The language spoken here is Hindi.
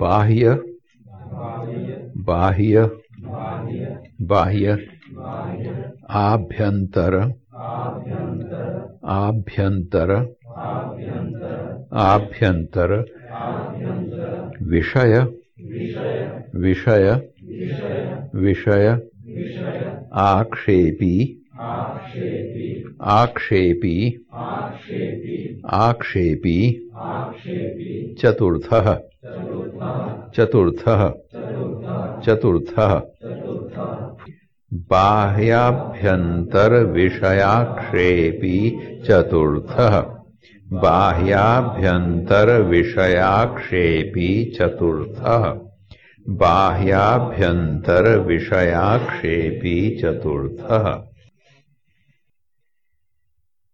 बाह्य बाह्य बाह्य आभ्यंतर आभ्यंतर आभ्यंतर विषय विषय विषय आक्षेपी आक्षेपी आक्षेपी चतुर्थः चतुर्थः। चतुर्थः। बाह्याभ्यंतर विषयाक्षेपी चतुर्थः। बाह्याभ्यंतर विषयाक्षेपी चतुर्थः। बाह्याभ्यंतर विषयाक्षेपी चतुर्थः।